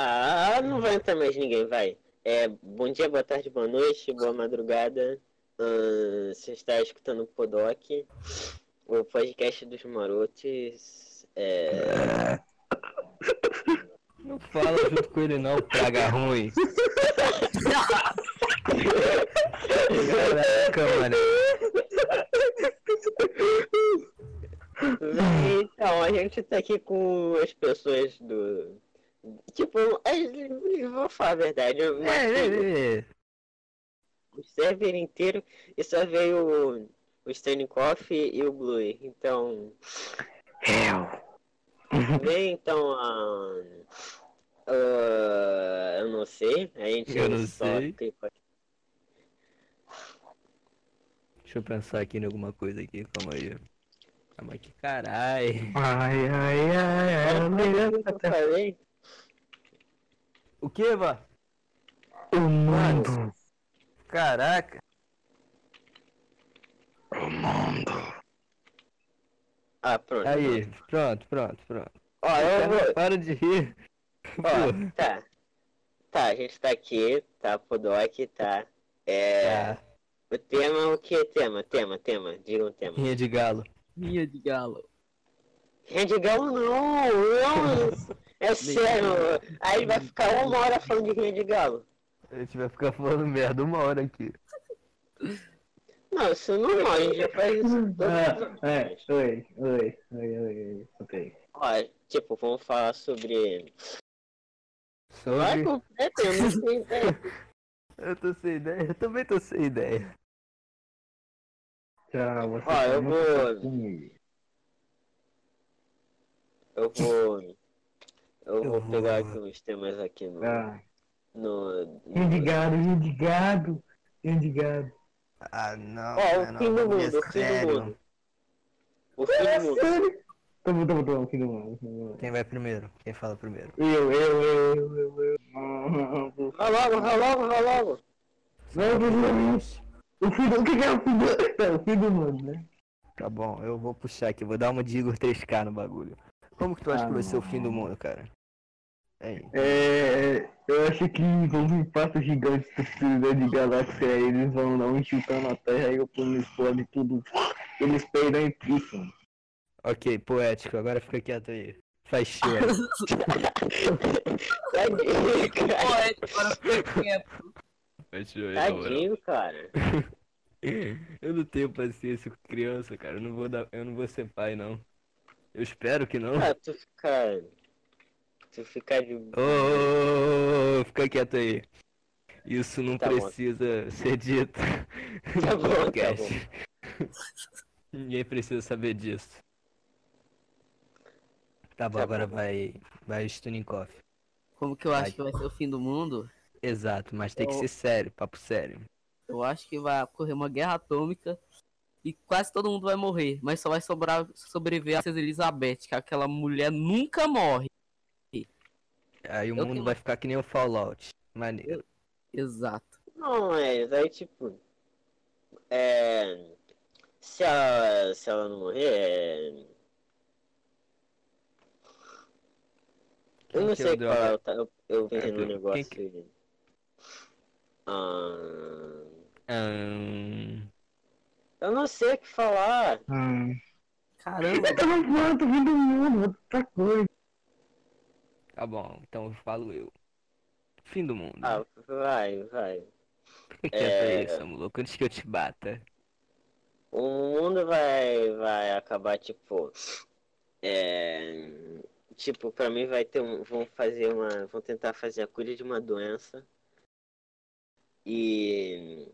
Ah, não vai entrar mais ninguém, vai. É, bom dia, boa tarde, boa noite, boa madrugada. Ahn, você está escutando o Podoc, o podcast dos marotes. É... Não fala junto com ele não, praga ruim. Caraca, mano. Então, a gente tá aqui com as pessoas do. Tipo, as- vou falar a verdade. eu É, é, é. o server inteiro e só veio o, o Stanikoff e o Blue. Então. Vem então a. a- eu não sei. A gente Eu não só sei. clica- Deixa eu pensar aqui em alguma coisa aqui, calma aí. Calma aqui, carai. Ai, ai, ai, ai. Eu falei. O que, Vá? O mundo. Caraca. O mundo. Ah, pronto. Aí, pronto, pronto, pronto. Ó, eu vou. Para de rir. Ó, tá. Tá, a gente tá aqui, tá, Podoc, tá. É. tá. O tema, o que? Tema, tema, tema. Diga um tema. Rinha de galo. Minha de galo. Rede Galo não, não. É sério. Aí vai ficar uma hora falando de Rede Galo. A gente vai ficar falando merda uma hora aqui. Não, isso não é, a gente já faz isso Ah, é, oi, oi, oi, oi, oi, ok. Ó, tipo, vamos falar sobre. Vai Sobre... completo, eu não sei ideia. Eu tô sem ideia, eu também tô sem ideia. Tchau, você Ó, tá eu muito vou-. Eu vou. Eu Eu vou vou- pegar aqui uns temas aqui no. Ah, no, no... gado, rinha de gado, rinha de gado. Ah, não. Ó, o fim do bagulho mundo, é o fim do mundo. O fim do mundo. Sério? Bom, bom, bom, fim do mundo, fim do mundo. Quem vai primeiro? Quem fala primeiro? Eu, eu, eu, eu, eu, eu. Vai logo, vai logo, vai logo. não, não, não. O fim do... O que é o fim do... É o fim do mundo, né? Tá bom, eu vou puxar aqui, vou dar uma de Igor 3K no bagulho. Como que tu acha Ah, que vai ser o fim do mundo, cara? Hein? É, eu acho que vão vir passos gigantes destruidores de galáxia, aí eles vão dar um chutando a Terra e o plano explode tudo. Eles peidam e pisam. Ok, poético, agora fica quieto aí. Faz cheiro. Tadinho, cara. Poético, agora fica quieto. Faz cheiro Tadinho, cara. Eu não tenho paciência com criança, cara. Eu não vou dar, eu não vou ser pai não. Eu espero que não. Ah, tu fica. Tu fica de. Ô, ô, ô, ô, fica quieto aí. Isso não Tá bom. precisa ser dito. Tá no bom, tá podcast. Ninguém precisa saber disso. Tá bom, Tá agora bom. vai. Vai Stuninkoff. Como que eu acho que vai ser o fim do mundo? Exato, mas tem que Eu- ser sério, papo sério. Eu acho que vai ocorrer uma guerra atômica e quase todo mundo vai morrer, mas só vai sobrar sobreviver a Elizabeth, que aquela mulher nunca morre. Aí o Eu mundo tenho- vai ficar que nem o Fallout. Maneiro. Exato. Não, é, aí tipo. É. Se ela, se ela não morrer, é. Eu não sei o qual é, eu, eu, É, no quem negócio. que- Ah, Ahn, eu não sei o que falar. Hum. Caramba, Eu tava falando, fim do mundo, outra coisa. Tá bom, então falo eu. Fim do mundo. Ah, vai, vai. Fica quieto aí, é- seu maluco, antes que eu te bata. O mundo vai, vai acabar, tipo. É. Tipo, pra mim vai ter um. Vão fazer uma. Vão tentar fazer a cura de uma doença. E.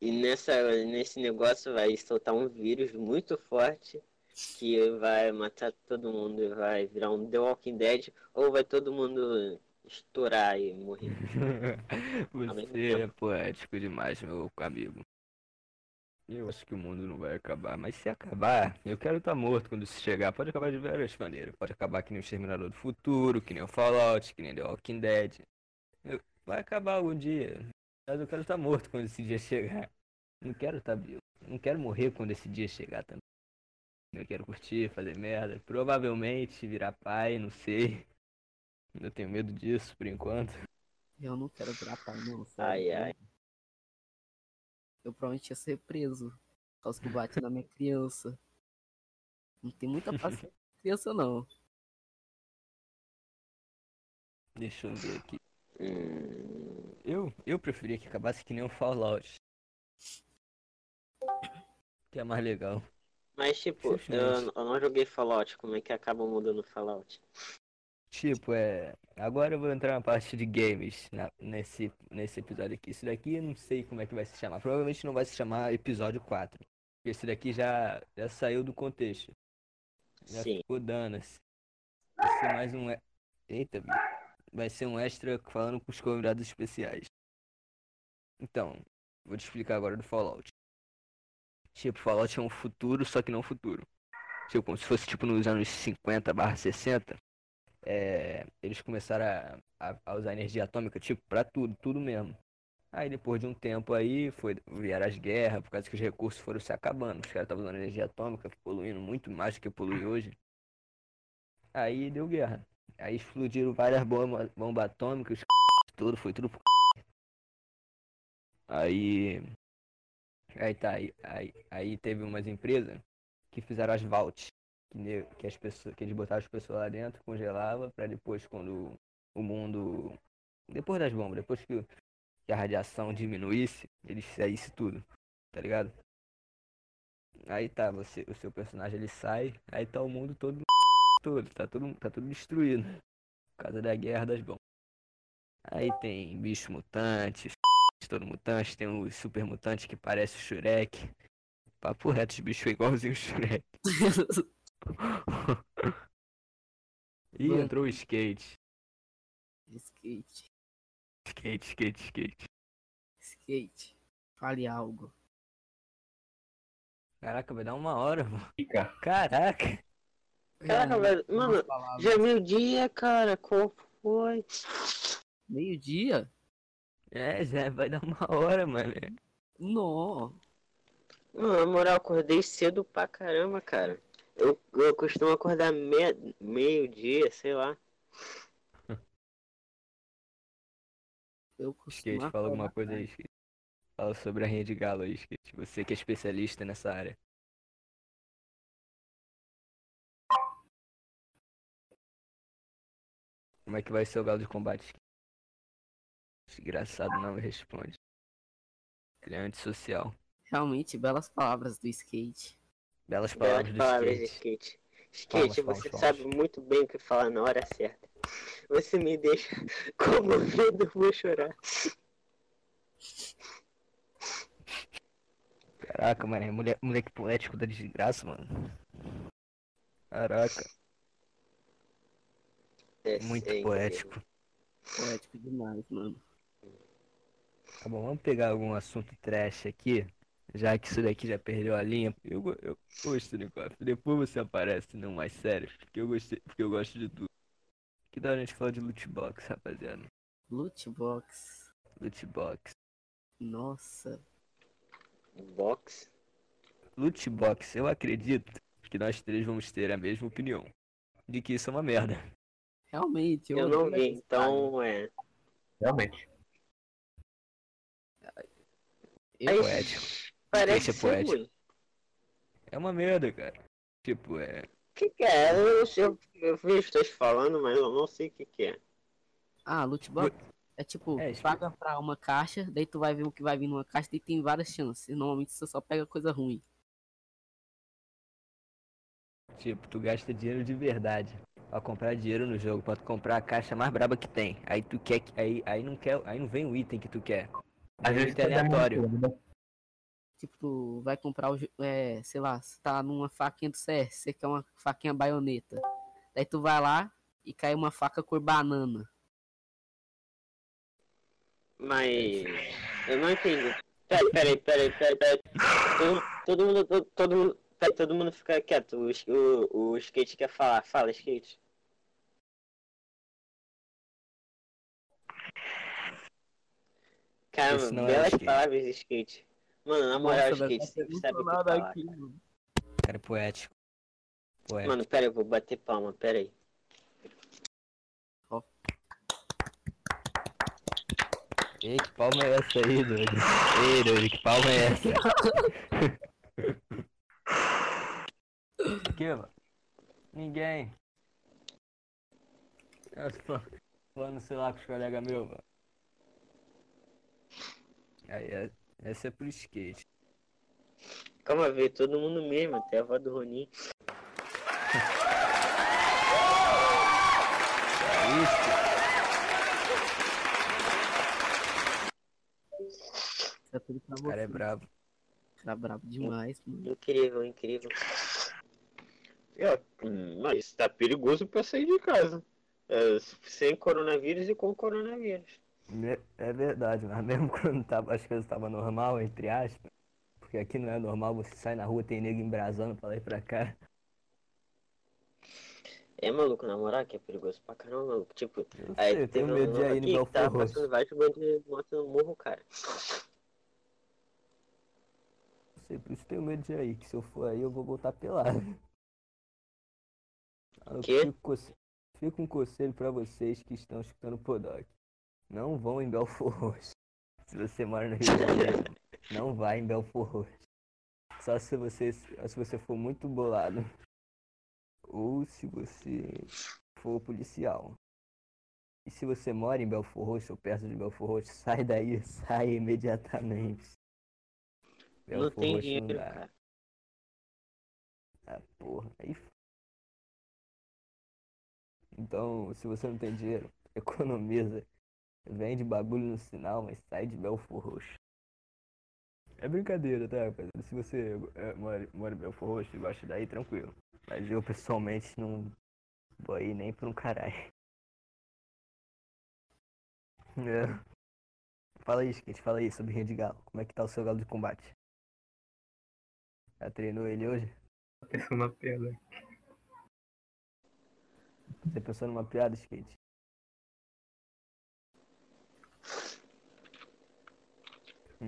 E nessa, nesse negócio vai soltar um vírus muito forte que vai matar todo mundo e vai virar um The Walking Dead ou vai todo mundo estourar e morrer. Você é poético demais, meu amigo. Eu acho que o mundo não vai acabar, mas se acabar, eu quero estar morto quando isso chegar. Pode acabar de várias maneiras. Pode acabar que nem o Exterminador do Futuro, que nem o Fallout, que nem The Walking Dead. Eu- Vai acabar algum dia. Mas eu quero estar morto quando esse dia chegar. Não quero estar vivo. Não quero morrer quando esse dia chegar também. Eu quero curtir, fazer merda. Provavelmente virar pai, não sei. Eu tenho medo disso por enquanto. Eu não quero virar pai, não. Ai, ai. Eu provavelmente ia ser preso. Por causa que eu bati na minha criança. Não tem muita paciência com criança, não. Deixa eu ver aqui. Hum, Eu, eu preferia que acabasse que nem o Fallout. Que é mais legal. Mas, tipo, eu, Simplesmente. eu não joguei Fallout. Como é que acaba mudando Fallout? Tipo, é. Agora eu vou entrar na parte de games na- nesse, nesse episódio aqui. Esse daqui eu não sei como é que vai se chamar. Provavelmente não vai se chamar episódio 4. Porque esse daqui já, já saiu do contexto. Já Sim. ficou dando-se. Vai ser mais um. Eita. Vai ser um extra falando com os convidados especiais. Então, vou te explicar agora do Fallout. Tipo, Fallout é um futuro, só que não futuro. Tipo, como se fosse tipo nos anos 50 barra 60. É, eles começaram a, a- a usar energia atômica, tipo, pra tudo, tudo mesmo. Aí depois de um tempo aí, foi, vieram as guerras, por causa que os recursos foram se acabando. Os caras estavam usando energia atômica, poluindo muito mais do que polui hoje. Aí deu guerra. Aí explodiram várias bombas bomba atômicas, tudo, foi tudo Aí. Aí tá, aí, aí, aí teve umas empresas que fizeram as vaults. Que, que, as pessoas, que eles botavam as pessoas lá dentro, congelava, pra depois quando o mundo. Depois das bombas, depois que, que a radiação diminuísse, eles saísse tudo, tá ligado? Aí tá, você, o seu personagem ele sai, aí tá o mundo todo todo, tá tudo, tá tudo destruído. Por causa da guerra das bombas. Aí tem bicho mutante, todo mutante, tem os super mutantes que parece o Shurek. Papo reto, os bichos igualzinho o Shurek. Ih, Mano. entrou o skate. skate. Skate, skate, skate. Skate. Fale algo. Caraca, vai dar uma hora, mano. Fica. Caraca. Caraca, velho. Mano, já é meio-dia, cara. Qual foi? Meio-dia? É, já vai dar uma hora, mano. Não. Mano, na moral, acordei cedo pra caramba, cara. Eu, eu costumo acordar me- meio-dia, sei lá. Eu costumo Skate, fala alguma coisa aí, Skate. Fala sobre a rinha de galo aí, Skate. Você que é especialista nessa área. Como é que vai ser o galo de combate? Desgraçado não me responde. Ele é antissocial. Realmente, belas palavras do skate. Belas Belas palavras do palavras de skate. skate. Skate, Palmas, você palmas, sabe muito bem o que falar na hora certa. Você me deixa comovido, eu vou chorar. Caraca, mano, é mulher, moleque poético da desgraça, mano. Caraca, É muito poético. Poético demais, mano. Tá bom, vamos pegar algum assunto trash aqui, já que isso daqui já perdeu a linha. Eu, eu gosto, Nicolas. Depois você aparece não mais sério, porque eu gostei, porque eu gosto de tudo. Que da hora a gente falar de loot box, rapaziada. Loot box. Loot box. Nossa. Box. Loot box, eu acredito que nós três vamos ter a mesma opinião. De que isso é uma merda. Realmente, eu, Eu não vi, então é. Realmente. Aí, Poético. Parece é ser poético. ruim. É uma merda, cara. Tipo, é. O que, que é? Eu, eu, eu vi os dois falando, mas eu não sei o que, que é. Ah, loot box é tipo, É, paga pra uma caixa, daí tu vai ver o que vai vir numa caixa e tem várias chances. Normalmente você só pega coisa ruim. Tipo, tu gasta dinheiro de verdade pra comprar dinheiro no jogo, pra tu comprar a caixa mais braba que tem. Aí tu quer que. Aí, aí não quer. Aí não vem o item que tu quer. Às vezes pode dar muito aleatório. né? Tipo, tu vai comprar o. É, sei lá, você tá numa faquinha do CS, você quer uma faquinha baioneta. Daí tu vai lá e cai uma faca cor banana. Mas. Eu não entendi. Peraí, peraí, peraí, peraí, peraí. Todo, todo mundo. Todo, todo mundo. Peraí, todo mundo fica quieto. O, o, o skate quer falar. Fala, skate. cara Esse não é belas é skate. palavras de skate. Mano, na moral, Nossa, skate, você sabe o que falar. Aqui, mano. Cara, é poético. poético. Mano, pera, eu vou bater palma, pera aí. Oh. Ei, que palma é essa aí, doido? Ei, doido, que palma é essa? que, mano? Ninguém. Eu tô falando, sei lá, com os colegas meus, mano. Aí, é- essa é pro skate. Calma, ver todo mundo mesmo, até a avó do Roninho. Isso. Isso é tudo pra O cara é brabo. Cara brabo demais, mano. Incrível, incrível. É, mas tá perigoso pra sair de casa. É, sem coronavírus e com coronavírus. É verdade, mas mesmo quando tava, as coisas estavam normal, entre aspas, porque aqui não é normal, você sai na rua, tem nego embrasando pra lá e pra cá. É maluco, na moral, que é perigoso pra caramba, maluco. Tipo, Eu aí sei, eu tenho medo de ir no Belfort Roxo. passando vários bandos de moto no morro, cara. Eu sei, por isso tenho medo de ir aí, que se eu for aí eu vou voltar pelado. Eu Quê? Fico, fico um conselho pra vocês que estão escutando o Podoc. Não vão em Belfort Roxo. Se você mora no Rio de Janeiro, não vá em Belfort Roxo. Só se você, se você for muito bolado. Ou se você for policial. E se você mora em Belfort Roxo ou perto de Belfort Roxo, sai daí, sai imediatamente. Não Belfort tem Roxo dinheiro, dá. cara. Ah, porra. Aí. Então, se você não tem dinheiro, economiza. Vende bagulho no sinal, mas sai de Belfort Roxo. É brincadeira, tá, rapaziada? Se você é, mora, mora em Belfort Roxo e gosta daí, tranquilo. Mas eu, pessoalmente, não vou aí nem pra um caralho. É. Fala aí, Skate, fala aí sobre Rinha de Galo. Como é que tá o seu galo de combate? Já treinou ele hoje? Pensando na pedra. Você pensou numa piada, skate?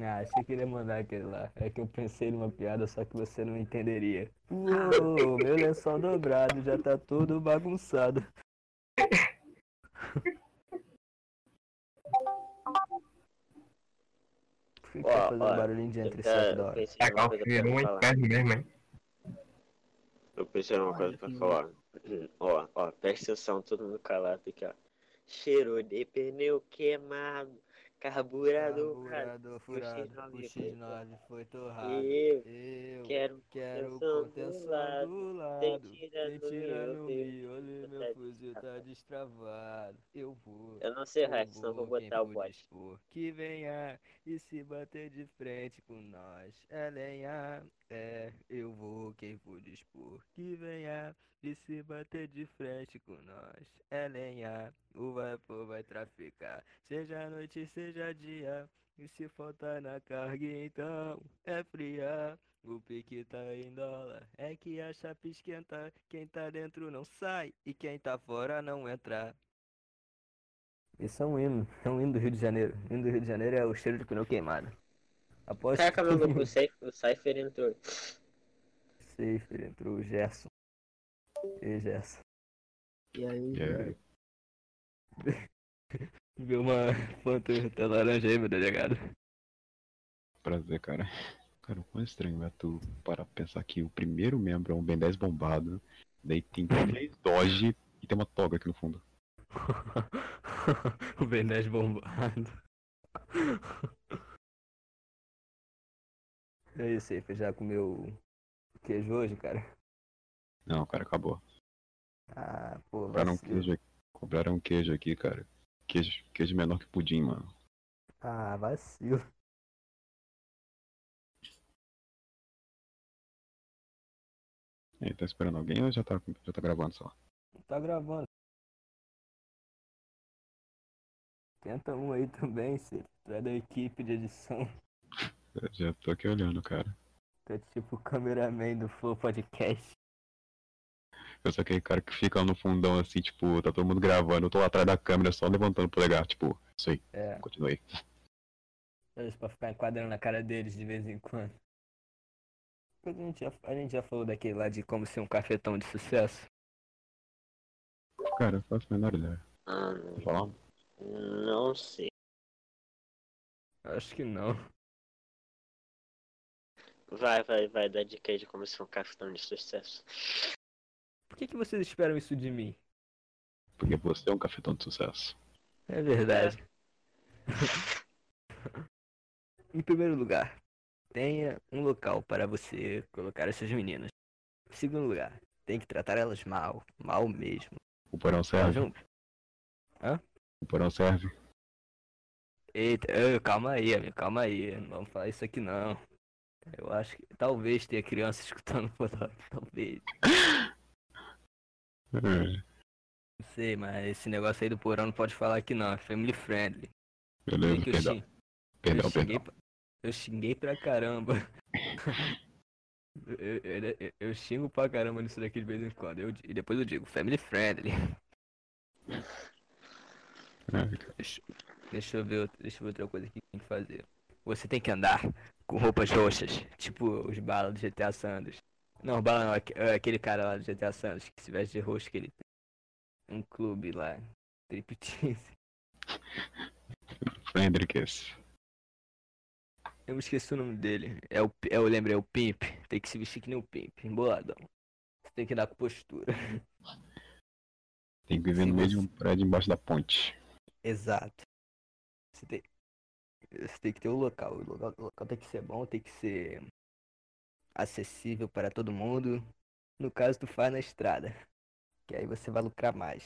Ah, achei que ele ia mandar aquele lá. É que eu pensei numa piada, só que você não entenderia. Uou, meu lençol dobrado já tá todo bagunçado. Ó, fazendo ó, barulhinho de entre Eu sete da hora? é falar. inferno mesmo, hein? Eu pensei numa coisa pra falar. Ó, ó, presta atenção, todo mundo calado aqui, ó. Cheiro de pneu queimado, carburador. Carburador furado, furado, o o X9 X9 foi torrado. Eu Eu quero quero contenção do lado, do lado. Tem no tira meu no fuzil, miolo, tá meu fuzil tá destravado. Eu vou. Eu não sei resto, senão vou botar o bot. dispor, Que venha e se bater de frente com nós. É lenha, é, eu vou quem for dispor. Que venha e se bater de frente com nós. É lenha, o vapor vai traficar. Seja noite, seja dia. E se faltar na carga, então é fria. O pique tá em dólar, é que a chapa esquenta. Quem tá dentro não sai e quem tá fora não entra. Isso é um hino, é um hino do Rio de Janeiro. O hino do Rio de Janeiro é o cheiro de pneu queimado. Após Caraca, maluco, o Cypher, o Cypher entrou. Entrou o Gerson. E Gerson. E aí, É, Viu uma planta laranja aí, meu delegado? prazer, cara. Cara, o quão estranho é tu para pensar que o primeiro membro é um Ben 10 bombado, daí tem três Doge e tem uma toga aqui no fundo. o Ben 10 bombado. E aí, Safer, já comeu queijo hoje, cara? Não, cara, acabou. Ah, pô, Compraram vacilo. queijo aqui. Compraram queijo aqui, cara. Queijo, queijo menor que pudim, mano. Ah, vacilo. E aí, tá esperando alguém ou já tá, já tá gravando só? Tá gravando. Tenta um aí também, Safer. Tu é da equipe de edição. Eu já tô aqui olhando, cara. É tipo o cameraman do Flow Podcast. Eu sou aquele cara que fica no fundão assim, tipo, tá todo mundo gravando, eu tô lá atrás da câmera só levantando o polegar, tipo, isso aí, É, continuei. isso pra ficar enquadrando na cara deles de vez em quando. A gente, já, a gente já falou daquele lá de como ser um cafetão de sucesso. Cara, eu faço a menor ideia. Ah, falar? não sei. Acho que não. Vai, vai, vai, dá dica aí de como ser um cafetão de sucesso. Por que, que vocês esperam isso de mim? Porque você é um cafetão de sucesso. É verdade. em primeiro lugar, tenha um local para você colocar essas meninas. Em segundo lugar, tem que tratar elas mal, mal mesmo. O porão Tá serve. junto? O porão serve. Eita, ô, calma aí, amigo, calma aí. Não vamos falar isso aqui não. Eu acho que talvez tenha criança escutando lá. Talvez. É, Não sei, mas esse negócio aí do porão não pode falar aqui não. É family friendly. beleza, que eu, perdão. xing- Perdão, eu, xinguei, perdão. pra- eu xinguei pra caramba. eu, eu- eu- eu xingo pra caramba nisso daqui de vez em quando. Eu, e depois eu digo family friendly. É, Deixa, deixa eu ver, deixa eu ver outra coisa que tem que fazer. Você tem que andar com roupas roxas, tipo os balas do GTA Sanders. Não, bala não, é aquele cara lá do GTA Sanders que se veste de roxo que ele tem. Um clube lá. Triptease. Fendricks. Eu me esqueci o nome dele. É o, é, eu lembrei, é o Pimp. Tem que se vestir que nem o Pimp, emboladão. Você tem que dar com postura. Tem que viver Se no você- um prédio embaixo da ponte. Exato. Você tem, você tem que ter o local. O local. o local tem que ser bom, tem que ser acessível para todo mundo. No caso, tu faz na estrada. Que aí você vai lucrar mais.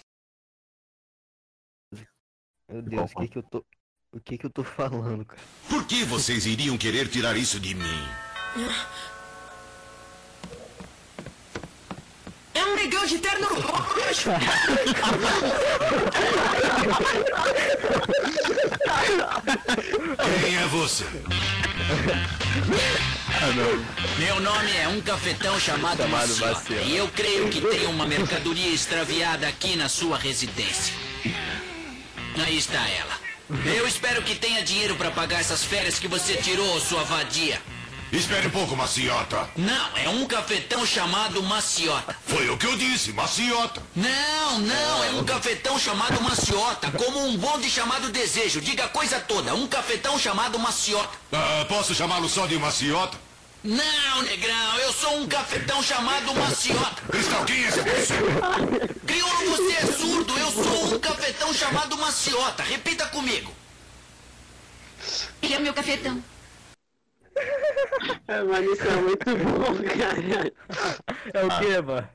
Meu Deus, o que que eu tô. O que que eu tô falando, cara? Por que vocês iriam querer tirar isso de mim? É um negão de terno roxo! Quem é você? Meu nome é um cafetão chamado, Chamado. E eu creio que tem uma mercadoria extraviada aqui na sua residência. Aí está ela. Eu espero que tenha dinheiro para pagar essas férias que você tirou, sua vadia. Espere um pouco, maciota. Não, é um cafetão chamado Maciota. Foi o que eu disse, maciota. Não, não, é um cafetão chamado Maciota, como um bonde chamado Desejo. Diga a coisa toda, um cafetão chamado Maciota. Ah, posso chamá-lo só de maciota? Não, negrão, eu sou um cafetão chamado Maciota. Cristal, quem é esse você? Crioulo, você é surdo, eu sou um cafetão chamado Maciota. Repita comigo. Ele é o meu cafetão. É, mano, isso é muito bom, cara. É o quê, mano?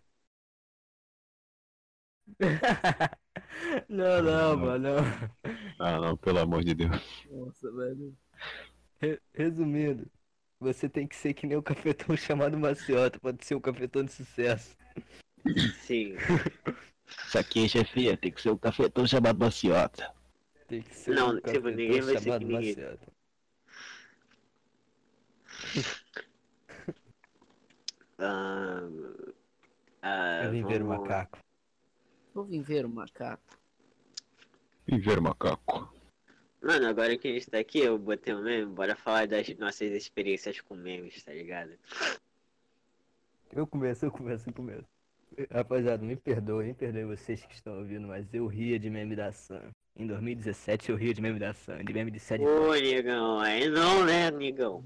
não, não, mano, não. Ah, não, pelo amor de Deus. Nossa, velho. Re- Resumindo, você tem que ser que nem o cafetão chamado Maciota, pode ser um cafetão de sucesso. Sim. Isso aqui, chefia, tem que ser um cafetão chamado maciota. Tem que ser Não, um tipo, ninguém vai ser que ninguém. Maciota. Ah, ah, Eu vim ver o macaco. Vou vir ver o macaco. Viver macaco. Mano, agora que a gente tá aqui, eu botei um meme, bora falar das nossas experiências com memes, tá ligado? Eu começo, eu começo, eu começo. Rapaziada, me perdoe, me perdoe vocês que estão ouvindo, mas eu ria de meme da Sam. Em 2017 eu ria de meme da Sam, de meme de sede. Ô, negão, aí não, né, negão?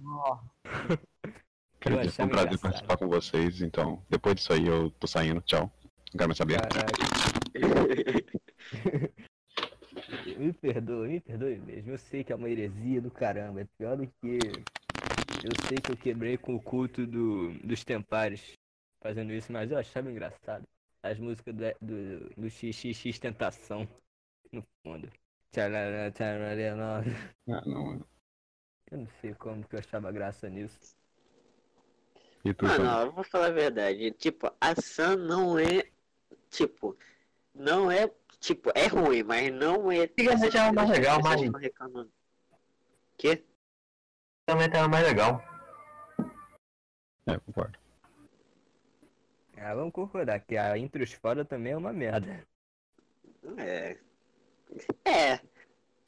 Dizer, foi um prazer engraçado. participar com vocês, então, depois disso aí eu tô saindo, tchau. Não quero mais saber. Me perdoe, me perdoe mesmo. Eu sei que é uma heresia do caramba. É pior do que. Eu sei que eu quebrei com o culto do, dos Tempares fazendo isso, mas eu achava engraçado. As músicas do, do, do XXX Tentação no fundo. Tcharará, tcharará. Ah, não. Eu não sei como que eu achava graça nisso. E tu, Mano, eu vou falar a verdade. Tipo, a Sam não é. Tipo, não é. Tipo, é ruim, mas não é. Antigamente era mais legal, As pessoas mas-. Quê? Também era mais legal. É, concordo. Ah, vamos concordar que a Entre os Fora também é uma merda. É. É.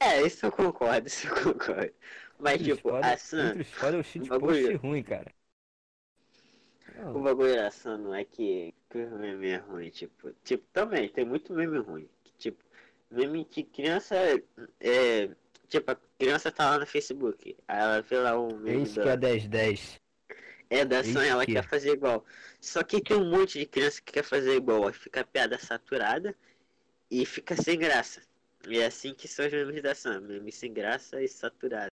É, isso eu concordo, isso eu concordo. Mas, Entre tipo, Fora- a Sam. Os Fora é o shit bagulho. ruim, cara. Não, O bagulho da Sam não é que, que o meme é ruim, tipo. Tipo, também, tem muito meme ruim. que, Tipo, meme que criança é. Tipo, a criança tá lá no Facebook. Aí ela vê lá um meme Esse da, que é 1010. é da Sam, ela quer fazer igual. Só que tem um monte de criança que quer fazer igual. Aí fica a piada saturada e fica sem graça. E é assim que são os memes da Sam. Meme sem graça e saturado.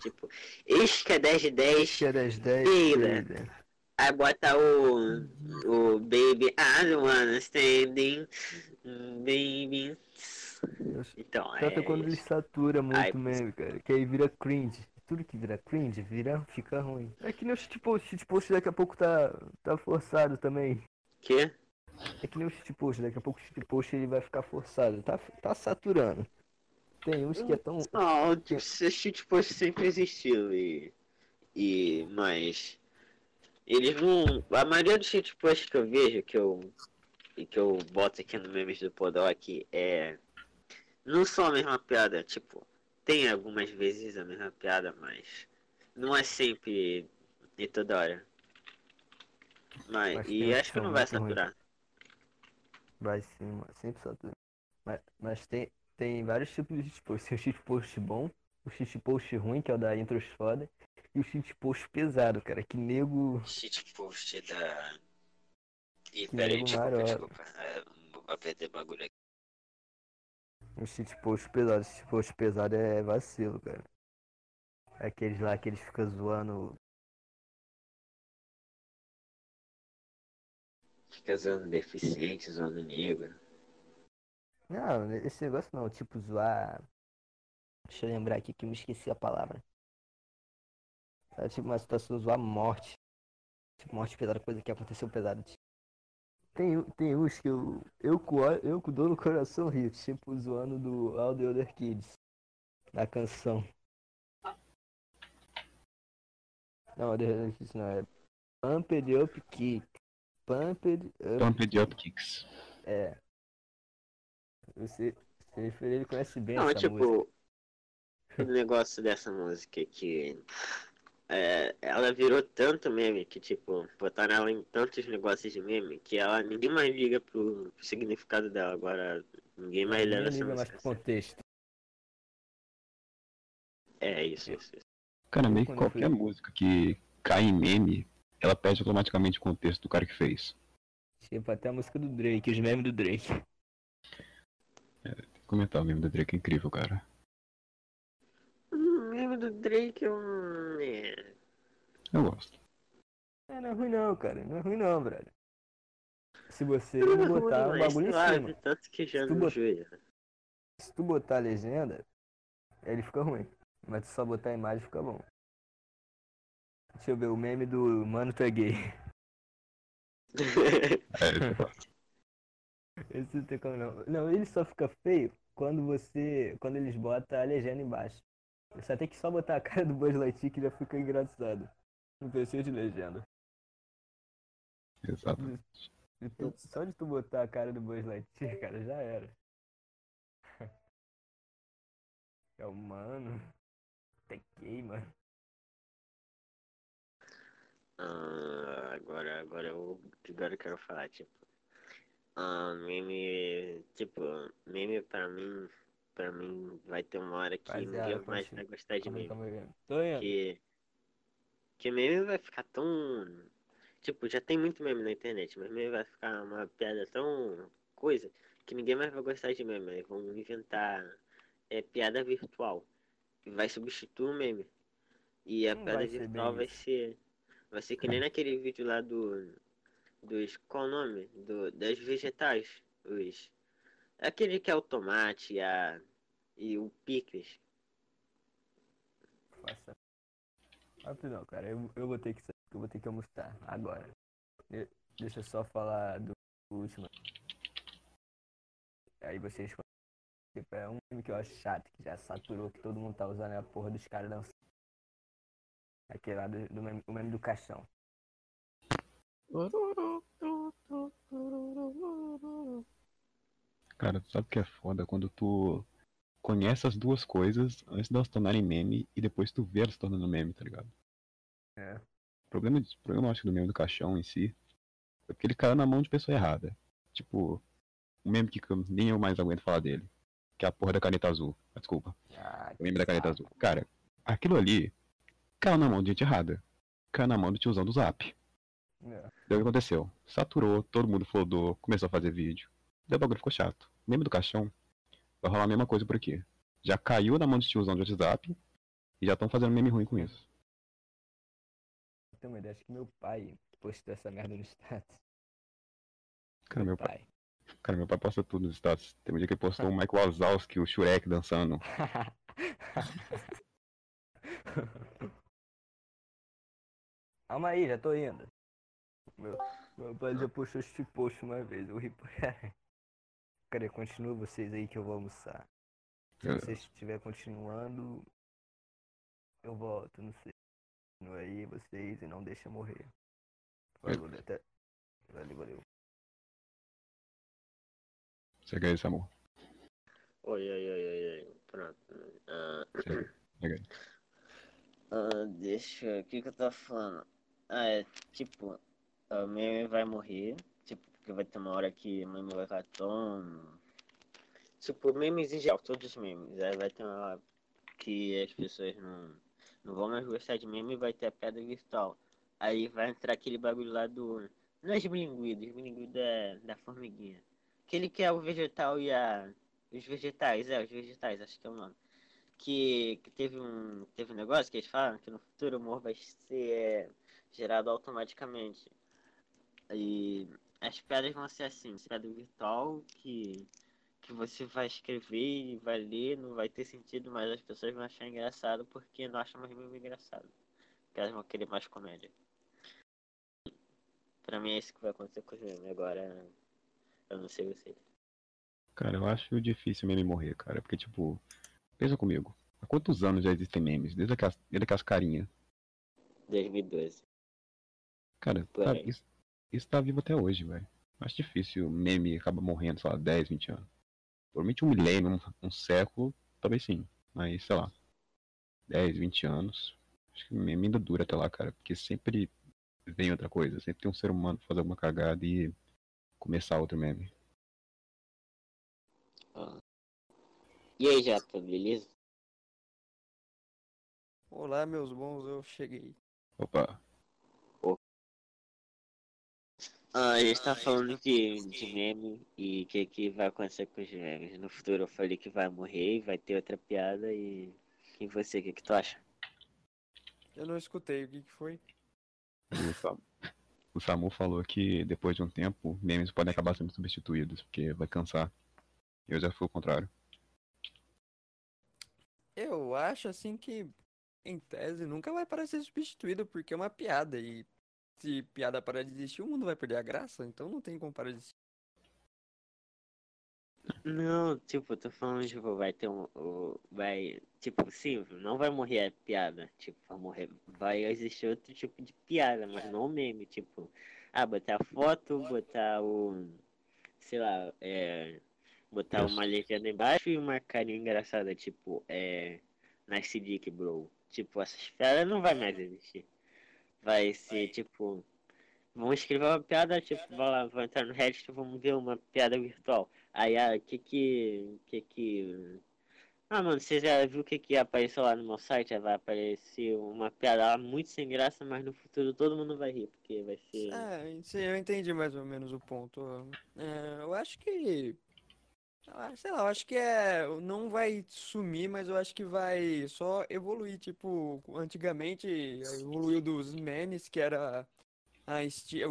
Tipo, que é 10 de 10. Esse que é 1010. Peida. peida. Aí bota o. O Baby I don't wanna standing. Baby. Então, Tanto é. quando ele satura muito meme, cara. Que aí vira cringe. Tudo que vira cringe, vira, fica ruim. É que nem o shitpost. Shitpost daqui a pouco tá, tá forçado também. Que? É que nem o shitpost. Daqui a pouco o shitpost ele vai ficar forçado. Tá, tá saturando. Tem uns que é tão... Não, esse shitpost sempre existiu e. E. Mas. Eles não. A maioria dos shitposts que eu vejo, que eu. E que eu boto aqui no memes do Podok é. Não são a mesma piada, tipo. Tem algumas vezes a mesma piada, mas. Não é sempre e toda hora. Mas, Mas e acho que não vai saturar. Vai sim, mano. Sempre satura. Mas, mas tem, tem vários tipos de shitpost. Tem o shitpost bom, o shitpost ruim, que é o da intros foda. E o shitpost pesado, cara. Que nego... Shitpost da. E Que peraí, desculpa, maroto. desculpa. É, vou perder bagulho aqui. O shitpost pesado, o shitpost pesado é vacilo, cara. Aqueles lá que eles ficam zoando. Fica zoando deficiente, zoando negro. Não, esse negócio não, tipo zoar. Deixa eu lembrar aqui que eu me esqueci a palavra. É tipo uma situação zoar morte. Tipo, morte pesada, coisa que aconteceu pesada. Tem, u- tem uns que eu, eu, eu com dor no coração rio, tipo zoando do All the Other Kids. Da canção. Não, the Other Kids não, é Pumped Up Kick. Pumped Up Pumped Up Kicks. É. Você, você ele conhece bem Não, essa música. tipo, o negócio dessa música que é, ela virou tanto meme que, tipo, botaram ela em tantos negócios de meme que ela ninguém mais liga pro, pro significado dela. Agora ninguém mais Ninguém leva essa liga mais música. pro contexto. É isso, isso, isso. Cara, meio que qualquer fui- música que cai em meme, ela perde automaticamente o contexto do cara que fez. Tipo, até a música do Drake, os memes do Drake. Comentar o meme do Drake é incrível, cara. Hum, meme do Drake é um. É. Eu gosto. É, não é ruim não, cara. Não é ruim não, brother. Se você Não é botar o mas bagulho em suave, cima. Tanto que já Se tu não bot-. Se tu botar a legenda, ele fica ruim. Mas se só botar a imagem, fica bom. Deixa eu ver o meme do Mano Tu é gay. É, Esse não tem como não. Não, ele só fica feio quando você. Quando eles botam a legenda embaixo. Você tem que só botar a cara do Buzz Lightyear que já fica engraçado. Não precisa de legenda. exato. Tu- só de tu botar a cara do Buzz Lightyear, cara, já era. É o mano. Gay, mano. Ah, agora, agora eu, agora eu quero falar, tipo. Ah, meme, tipo, meme pra mim, pra mim vai ter uma hora que Rapaziada, ninguém mais vai gostar de aí, meme. Tô indo. Que, que meme vai ficar tão. Tipo, já tem muito meme na internet, mas meme vai ficar uma piada tão coisa que ninguém mais vai gostar de meme. Aí vão inventar é, piada virtual. Que vai substituir o meme. E a Não piada virtual vai ser. Vai ser que nem naquele vídeo lá do. Dos. Qual o nome? Do, das vegetais. Os. Aquele que é o tomate a, e o picles. Faça. Rapidão, cara. Eu, eu vou ter que sair, eu vou ter que almoçar agora. De- deixa eu só falar do último. Aí vocês. Tipo, é um que eu acho chato, que já saturou, que todo mundo tá usando é a porra dos caras dançando. Aquele lá do, do meme, o meme do caixão. Cara, tu sabe o que é foda? Quando tu conhece as duas coisas antes de elas se tornarem meme e depois tu vê elas se tornando meme, tá ligado? É. O problema, o problema eu acho do meme do caixão em si é porque ele caiu na mão de pessoa errada. Tipo, um meme que nem eu mais aguento falar dele. que é a porra da caneta azul. Ah, Desculpa. Ah, O meme da caneta azul. Cara, aquilo ali caiu na mão de gente errada. Caiu na mão do tiozão do zap. É. Daí o que aconteceu? Saturou, todo mundo flodou, começou a fazer vídeo. Daí o bagulho ficou chato. Meme do caixão, vai rolar a mesma coisa por aqui. Já caiu na mão de tiozão do WhatsApp e já estão fazendo meme ruim com isso. Tem uma ideia, acho que meu pai postou essa merda no status. Cara, meu pai, pai. cara, meu pai posta tudo nos status. Tem um dia que ele postou o Michael Wazowski, o Shurek dançando. Calma aí, já tô indo. Meu, meu pai já postou este post uma vez, eu ri pra caralho. Cara, continua vocês aí que eu vou almoçar. Se Eu- você estiver continuando, eu volto, não sei. Continua aí vocês e não deixa morrer. Falou, até. Valeu, valeu. Segue aí, Samu. Oi, oi, oi, oi, oi. Pronto. Ah, Segue. Segue aí. ah, deixa. O que que eu tava falando? Ah, é tipo, o meme vai morrer. Tipo, porque vai ter uma hora que o meme vai ficar tão. Tipo, memes em geral, todos os memes. Aí vai ter uma hora que as pessoas não, não vão mais gostar de meme e vai ter a pedra virtual. Aí vai entrar aquele bagulho lá do. Não é esmilinguido, esmilinguido é da formiguinha. Aquele que é o vegetal e a. Os vegetais, é, os vegetais, acho que é o nome. Que, que teve um. Teve um negócio que eles falam que no futuro o humor vai ser gerado automaticamente. E as pedras vão ser assim, pedra virtual que, que você vai escrever e vai ler, não vai ter sentido, mas as pessoas vão achar engraçado porque não acham mais mesmo engraçado. Porque elas vão querer mais comédia. Pra mim é isso que vai acontecer com os memes. Agora eu não sei vocês. Cara, eu acho difícil meme morrer, cara. Porque, tipo, pensa comigo. Há quantos anos já existem memes? Desde aquelas, desde aquelas carinhas. 2012. Cara, tá- isso, isso tá vivo até hoje, velho. Acho difícil meme acaba morrendo, sei lá, 10, 20 anos. Provavelmente um milênio, um, um século, talvez sim. Mas, sei lá, 10, 20 anos. Acho que o meme ainda dura até lá, cara. Porque sempre vem outra coisa. Sempre tem um ser humano fazer alguma cagada e começar outro meme. Ó. E aí, Japa, beleza? Olá, meus bons, eu cheguei. Opa, Ah, a gente tá falando de, de meme e o que, que vai acontecer com os memes. No futuro eu falei que vai morrer e vai ter outra piada e. E você, o que, que tu acha? Eu não escutei, o que, que foi? o, Sam- o Samu falou que depois de um tempo, memes podem acabar sendo substituídos, porque vai cansar. Eu já fui o contrário. Eu acho assim que, em tese, nunca vai ser substituído, porque é uma piada. E se piada parar de existir, o mundo vai perder a graça, então não tem como parar de existir. Não, tipo, tô falando, tipo, vai ter um. vai. Tipo, sim, não vai morrer a piada. Tipo, vai morrer. Vai existir outro tipo de piada, mas não meme. Tipo, ah, botar foto, botar o. Sei lá, é. Botar uma legenda embaixo e uma carinha engraçada, tipo, é. Nice Dick, bro. Tipo, essas piadas não vai mais existir. Vai ser, tipo. Vamos escrever uma piada, tipo, vai lá, entrar no Reddit, vamos ver uma piada virtual. Aí, ah, que que. que que. Ah, mano, você já viu o que que apareceu lá no meu site? Vai aparecer uma piada lá muito sem graça, mas no futuro todo mundo vai rir, porque vai ser. Ah, sim, eu entendi mais ou menos o ponto. É, eu acho que. Ah, Sei lá, eu acho que é. Não vai sumir, mas eu acho que vai só evoluir. Tipo, antigamente evoluiu dos memes, que era a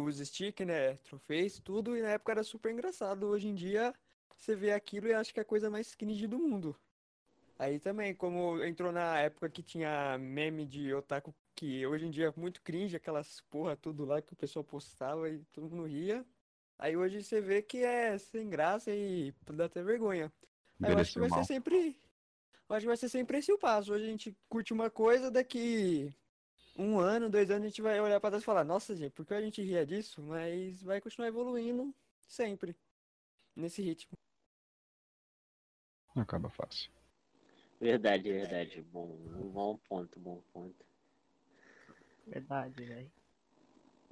os stick, né? Troface, tudo, e na época era super engraçado. Hoje em dia você vê aquilo e acha que é a coisa mais cringe do mundo. Aí também, como entrou na época que tinha meme de otaku, que hoje em dia é muito cringe, aquelas porra tudo lá que o pessoal postava e todo mundo ria. Aí hoje você vê que é sem graça e dá até vergonha. Aí eu acho que vai mal. ser sempre. Eu acho que vai ser sempre esse o passo. Hoje a gente curte uma coisa, daqui um ano, dois anos, a gente vai olhar pra trás e falar, nossa, gente, por que a gente ria disso? Mas vai continuar evoluindo sempre. Nesse ritmo. Não acaba fácil. Verdade, verdade. Bom, bom ponto, bom ponto. Verdade, velho.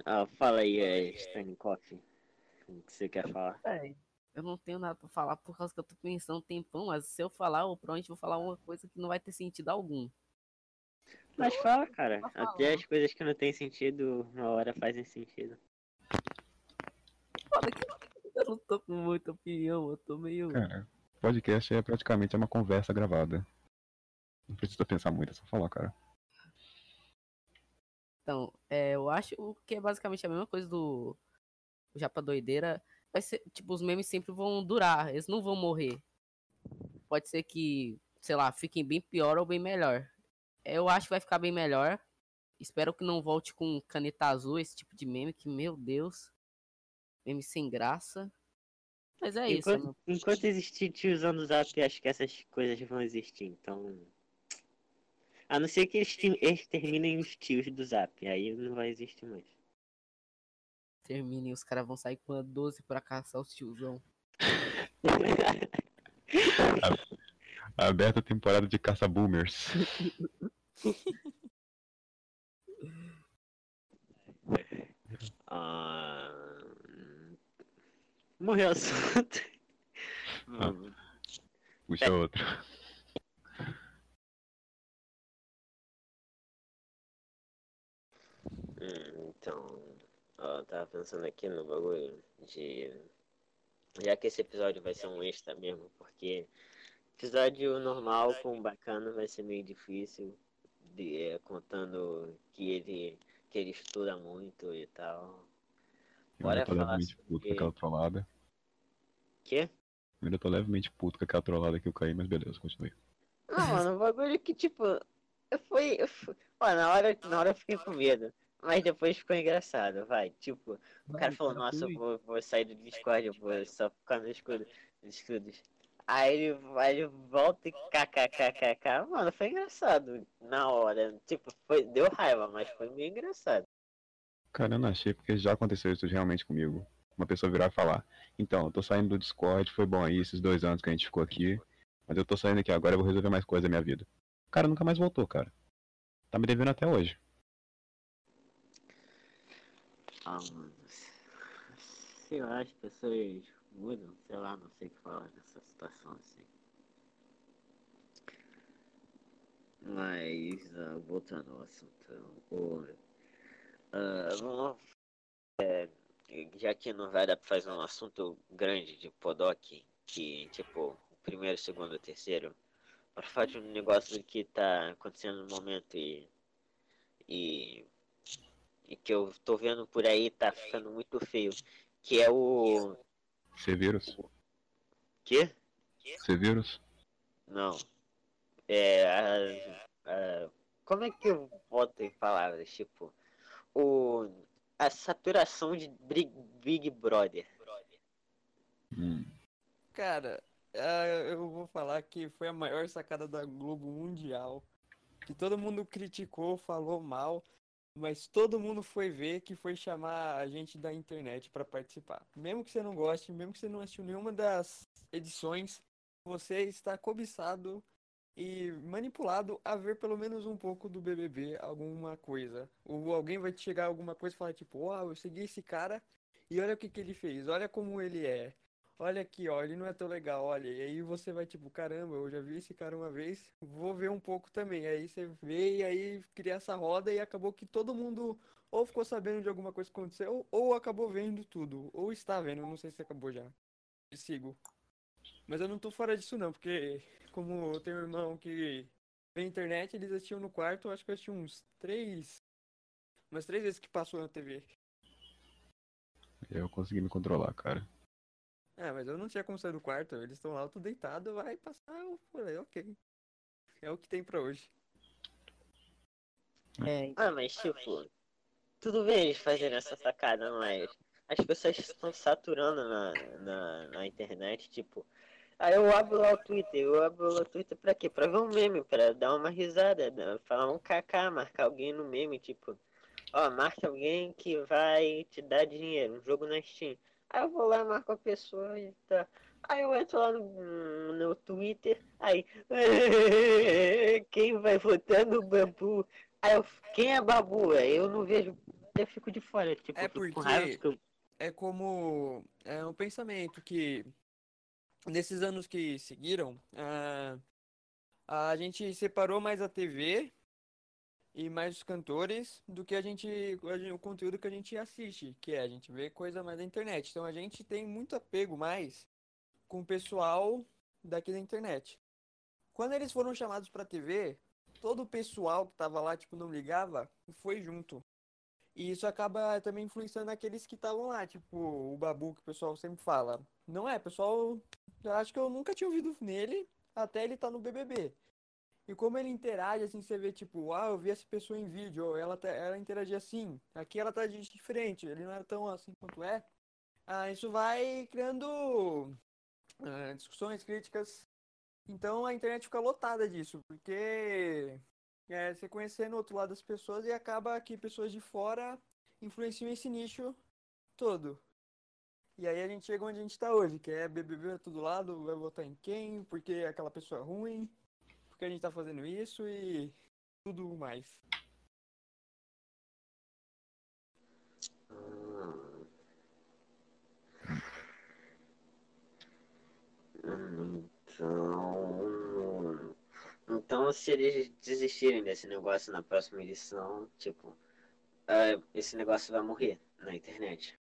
Ah, fala aí, é, Stanikoff. O que você quer falar? Véi, eu não tenho nada pra falar por causa que eu tô pensando um tempão, mas se eu falar, eu provavelmente vou falar uma coisa que não vai ter sentido algum. Mas fala, cara. Tá. Até as coisas que não tem sentido, uma hora fazem sentido. Foda que eu não tô com muita opinião, eu tô meio. Cara, podcast é praticamente uma conversa gravada. Não precisa pensar muito, é só falar, cara. Então, é, eu acho que é basicamente a mesma coisa do Japa Doideira. Vai ser, tipo, os memes sempre vão durar, eles não vão morrer. Pode ser que, sei lá, fiquem bem pior ou bem melhor. Eu acho que vai ficar bem melhor. Espero que não volte com caneta azul, esse tipo de meme, que, meu Deus. Meme sem graça. Mas é isso. enquanto, mano. enquanto existir tiozão Zap, acho que essas coisas vão existir, então. A não ser que eles te- exterminem os tios do Zap, aí não vai existir mais. Terminem, os caras vão sair com a 12 pra caçar os tiozão. Aberta a temporada de caça boomers. Ah, Morreu o assunto. Vamos. Puxa outro. Hum, Então, ó, eu tava pensando aqui no bagulho de. Já que esse episódio vai ser um extra mesmo, porque episódio normal com bacana vai ser meio difícil, de, é, contando que ele, que ele estuda muito e tal. Eu Bora ainda tô falar levemente puto com aquela trollada. Quê? Eu ainda tô levemente puto com aquela trollada que eu caí, mas beleza, continue. Não, mano, o bagulho que, tipo, eu fui. Eu fui... Ó, na hora, na hora eu fiquei com medo. Mas depois ficou engraçado, vai. Tipo, o cara Vai, falou, cara, nossa, eu vou, vou sair do Discord, eu vou só ficar nos escudos. Aí ele, aí ele volta e kkkk. Mano, foi engraçado na hora. Tipo, foi, deu raiva, mas foi meio engraçado. Cara, eu não achei, porque já aconteceu isso realmente comigo. Uma pessoa virar e falar, então, eu tô saindo do Discord, foi bom aí esses dois anos que a gente ficou aqui, mas eu tô saindo aqui agora, eu vou resolver mais coisas da minha vida. O cara nunca mais voltou, cara. Tá me devendo até hoje. Ah. Sei lá, as pessoas mudam, sei lá, não sei o que falar nessa situação assim. Mas, ah, voltando ao assunto, o, ah, vamos, é, já que não vai dar pra fazer um assunto grande de Podok, que tipo, o primeiro, segundo, o terceiro, para falar de um negócio que tá acontecendo no momento e e que eu tô vendo por aí tá ficando muito feio, que é o C-Vírus? quê? C-Vírus? Não. É a, a- como é que eu boto em palavras, tipo, o a saturação de Big, Big Brother. Hum. Cara, ah, eu vou falar que foi a maior sacada da Globo Mundial. Que todo mundo criticou, falou mal, mas todo mundo foi ver que foi chamar a gente da internet pra participar. Mesmo que você não goste, mesmo que você não assistiu nenhuma das edições, você está cobiçado e manipulado a ver pelo menos um pouco do BBB, alguma coisa. Ou alguém vai te chegar alguma coisa e falar tipo, uau, eu segui esse cara e olha o que que ele fez, olha como ele é. Olha aqui, ó, ele não é tão legal, olha. E aí você vai tipo, caramba, eu já vi esse cara uma vez, vou ver um pouco também. Aí você vê e aí cria essa roda e acabou que todo mundo ou ficou sabendo de alguma coisa que aconteceu, ou acabou vendo tudo, ou está vendo, não sei se acabou já. E sigo. Mas eu não tô fora disso não, porque como eu tenho um irmão que vê internet, eles assistiam no quarto, eu acho que eu assisti uns três. Umas três vezes que passou na TV. Eu consegui me controlar, cara. É, mas eu não tinha como sair do quarto, eles estão lá, eu tô deitado, vai passar, eu falei, ok. É o que tem pra hoje. É, Ah, mas tipo, tudo bem eles fazerem essa sacada, mas as pessoas estão saturando na, na, na internet, tipo, aí eu abro lá o Twitter, eu abro lá o Twitter pra quê? Pra ver um meme, pra dar uma risada, dar- falar um kkk, marcar alguém no meme, tipo, ó, marca alguém que vai te dar dinheiro, um jogo na Steam. Aí eu vou lá, marco a pessoa e tá. Aí eu entro lá no, no Twitter, aí, quem vai votar no bambu? Aí eu, quem é babu? Aí eu não vejo, eu fico de fora, tipo, É com porque- eu É como. É um pensamento que nesses anos que seguiram, ah, a gente separou mais a TV e mais os cantores do que a gente, o conteúdo que a gente assiste, que é a gente vê coisa mais da internet. Então a gente tem muito apego mais com o pessoal daqui da internet. Quando eles foram chamados pra TV, todo o pessoal que tava lá, tipo, não ligava, foi junto. E isso acaba também influenciando aqueles que estavam lá, tipo, o Babu, que o pessoal sempre fala. Não é, pessoal, eu acho que eu nunca tinha ouvido nele até ele tá no BBB. E como ele interage, assim, você vê, tipo, ah, eu vi essa pessoa em vídeo, ou ela, tá, ela interage assim, aqui ela tá de diferente, ele não era tão assim quanto é. Ah, isso vai criando ah, discussões, críticas. Então a internet fica lotada disso, porque é, você conhecendo o outro lado das pessoas e acaba que pessoas de fora influenciam esse nicho todo. E aí a gente chega onde a gente tá hoje, que é BBB a todo lado, vai votar em quem, porque aquela pessoa é ruim, porque a gente tá fazendo isso e tudo mais. Então. Então, se eles desistirem desse negócio na próxima edição, tipo, ah, esse negócio vai morrer na internet.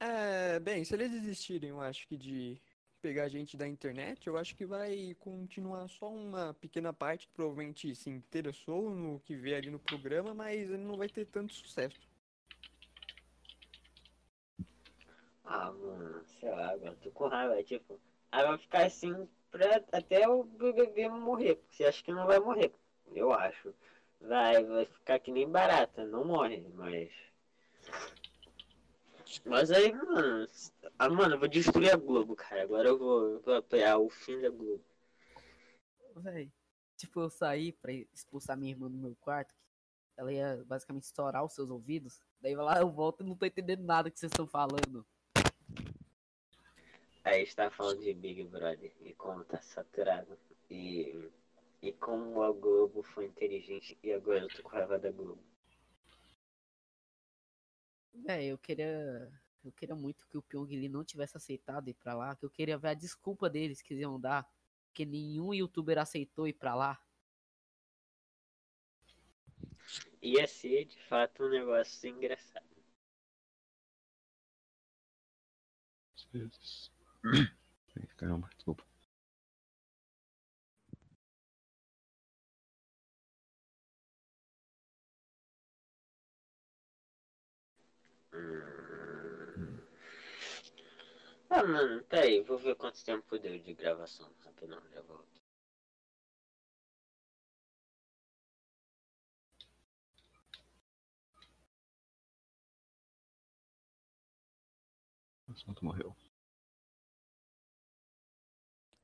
É, bem, se eles desistirem, eu acho que de pegar gente da internet, eu acho que vai continuar só uma pequena parte que provavelmente se interessou no que vê ali no programa, mas ele não vai ter tanto sucesso. Ah, mano, sei lá, agora tô com raiva, tipo, aí vai ficar assim pra, até o BBB morrer, porque você acha que não vai morrer, eu acho. Vai, vai ficar que nem barata, não morre, mas. Mas aí, mano, ah, mano, eu vou destruir a Globo, cara. Agora eu vou, eu vou apoiar o fim da Globo. Véi, tipo, eu saí pra expulsar minha irmã do meu quarto. Ela ia basicamente estourar os seus ouvidos. Daí lá eu volto e não tô entendendo nada que vocês estão falando. Aí está falando de Big Brother e como tá saturado. E, e como a Globo foi inteligente e agora eu tô com raiva da Globo. Véi, eu queria. Eu queria muito que o Pyong Lee não tivesse aceitado ir pra lá. Que eu queria ver a desculpa deles que iam dar. Porque nenhum youtuber aceitou ir pra lá. Ia ser de fato um negócio engraçado. Caramba, desculpa. Hum. Ah, mano, peraí, vou ver quanto tempo deu de gravação. Rapidão, já volto. O assunto morreu.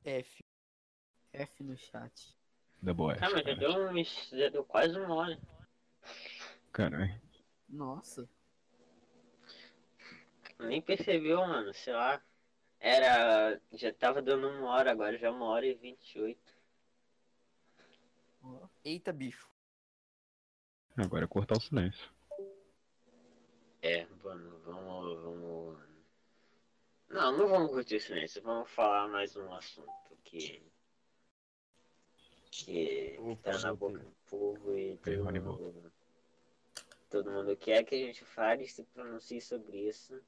F. F no chat. Double F. Ah, mas já deu, uns, já deu quase uma hora. Caralho. Nossa. Nem percebeu, mano, sei lá. Era. Já tava dando uma hora, agora já é uma hora e vinte e oito. Eita, bicho. Agora é cortar o silêncio. É, mano, vamos. vamos... Não, não vamos curtir isso silêncio, vamos falar mais um assunto que. que tá na boca do povo e todo mundo. Todo mundo quer que a gente fale e se pronuncie sobre isso.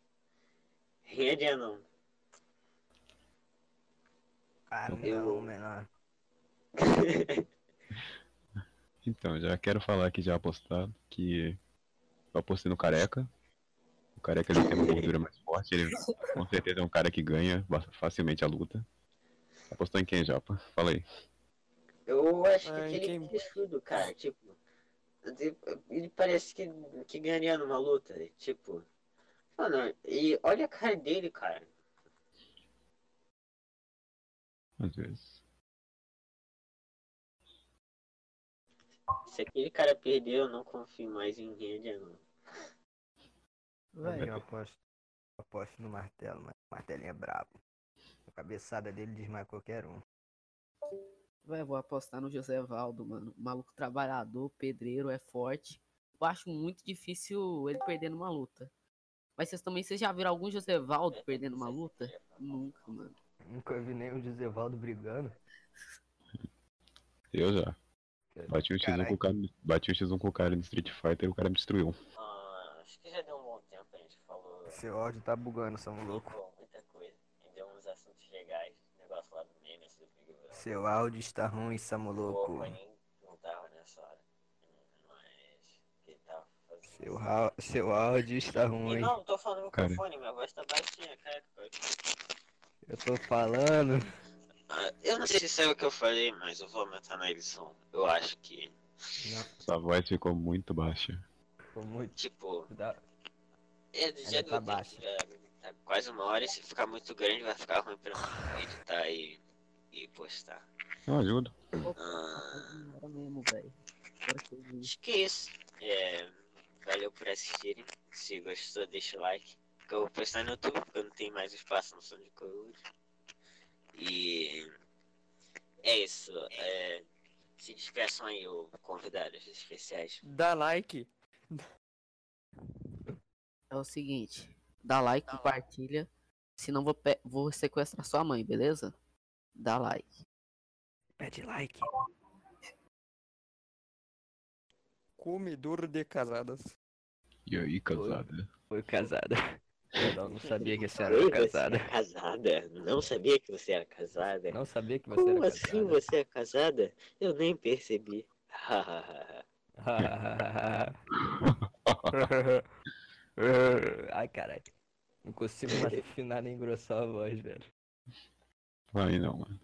Rede não. Ah, Eu- não, menor. Então, já quero falar aqui já apostado que eu apostei no careca. O careca ele tem uma gordura mais forte, ele com certeza é um cara que ganha facilmente a luta. Apostou em quem, Japa? Fala aí. Eu acho que Ai, aquele quem- cara, tipo. Ele parece que, que ganharia numa luta. Tipo. Mano, e olha a cara dele, cara. Às vezes. Se aquele cara perder, eu não confio mais em rede, não. Véi, eu aposto, eu aposto no martelo, mas o martelinho é brabo. A cabeçada dele desmaia qualquer um. Véi, vou apostar no José Valdo, mano. Maluco trabalhador, pedreiro, é forte. Eu acho muito difícil ele perder numa luta. Mas vocês também, vocês já viram algum José Valdo perdendo uma luta? Nunca, mano. Nunca vi nenhum Gisevaldo brigando. Eu já. Bati um X1 Caralho. com o cara. Bati um X1 com o cara no Street Fighter e o cara me destruiu. Ah, acho que já deu um bom tempo, a gente falou. Seu áudio tá bugando, São louco. Muita coisa. E deu uns assuntos legais. Negócio lá do meme, esse do Big Brother. Seu áudio está ruim, Samu O louco não tava nessa hora. Mas. Que ele tava fazendo. Seu, ra- seu áudio está E ruim. não, tô falando no Cara. microfone, minha voz tá baixinha, cara. Eu tô falando. Ah, eu não sei se isso é o que eu falei, mas eu vou aumentar na edição. Eu acho que, Sua voz ficou muito baixa. Ficou muito. tipo, Da... é jeito tá que baixa. é, tá quase uma hora e se ficar muito grande vai ficar ruim pra mim editar e, e postar. Não ajuda. Ah, mesmo, velho. Agora que eu vi. acho que é isso. É, valeu por assistirem. Se gostou, deixa o like. Que eu vou postar no YouTube, porque eu não tenho mais espaço no SoundCloud. E é isso. É, se despeçam aí, o convidados especiais. Dá like. É o seguinte, dá like, compartilha. Senão vou, pe- vou sequestrar sua mãe, beleza? Dá like. Pede like. Comedor de casadas. E aí, casada? Foi casada. Eu não sabia que Oi, era casada. Você é casada? Não sabia que você era casada? Não sabia que você Como era assim casada. você é casada? Eu nem percebi. Ai, caralho. Não consigo mais afinar nem engrossar a voz, velho. Vai não, mano.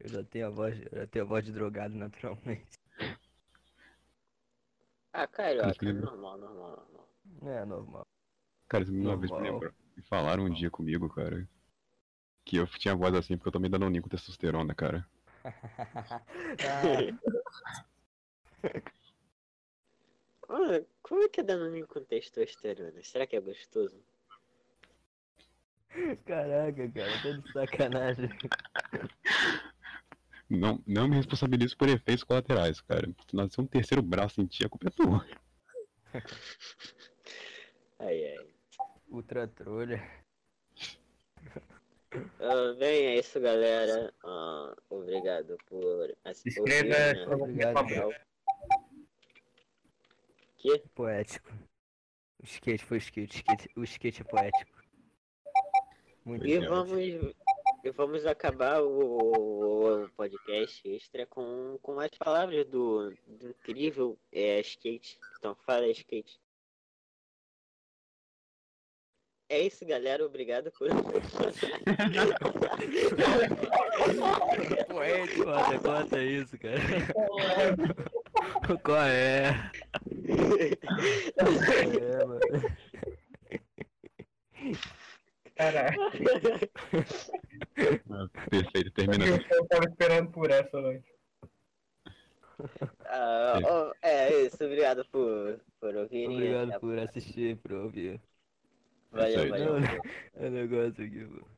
Eu já tenho a voz, eu já tenho a voz de drogado naturalmente. Ah, carioca, normal, normal, normal. É normal. Cara, você uma vez me lembrou. Me falaram um dia comigo, cara. Que eu tinha voz assim porque eu tomei danoninho com testosterona, cara. Ah, como é que é danoninho com testosterona? Será que é gostoso? Caraca, cara, tá de sacanagem. Não, não me responsabilizo por efeitos colaterais, cara. Se nascer um terceiro braço em ti, a culpa é tua. Ai, ai. Ultra trolha. Ah, bem, é isso, galera. Ah, obrigado por assistir. Escreva você, Obrigado. Que? Poético. O skate foi skate, o skate, o skate é poético. Muito E é. vamos, e vamos acabar o, o- podcast extra com, com as palavras do, do incrível é, skate. Então fala skate. É isso, galera. Obrigado por. Poético. Conta, conta isso, cara. Qual é? É, mano. Caralho, Ah, Perfeito, terminando. eu tava esperando por essa, velho. Ah, ó, é isso. Obrigado por, por ouvirem. Obrigado por assistir, por ouvir. Valeu, valeu. É um negócio aqui, mano.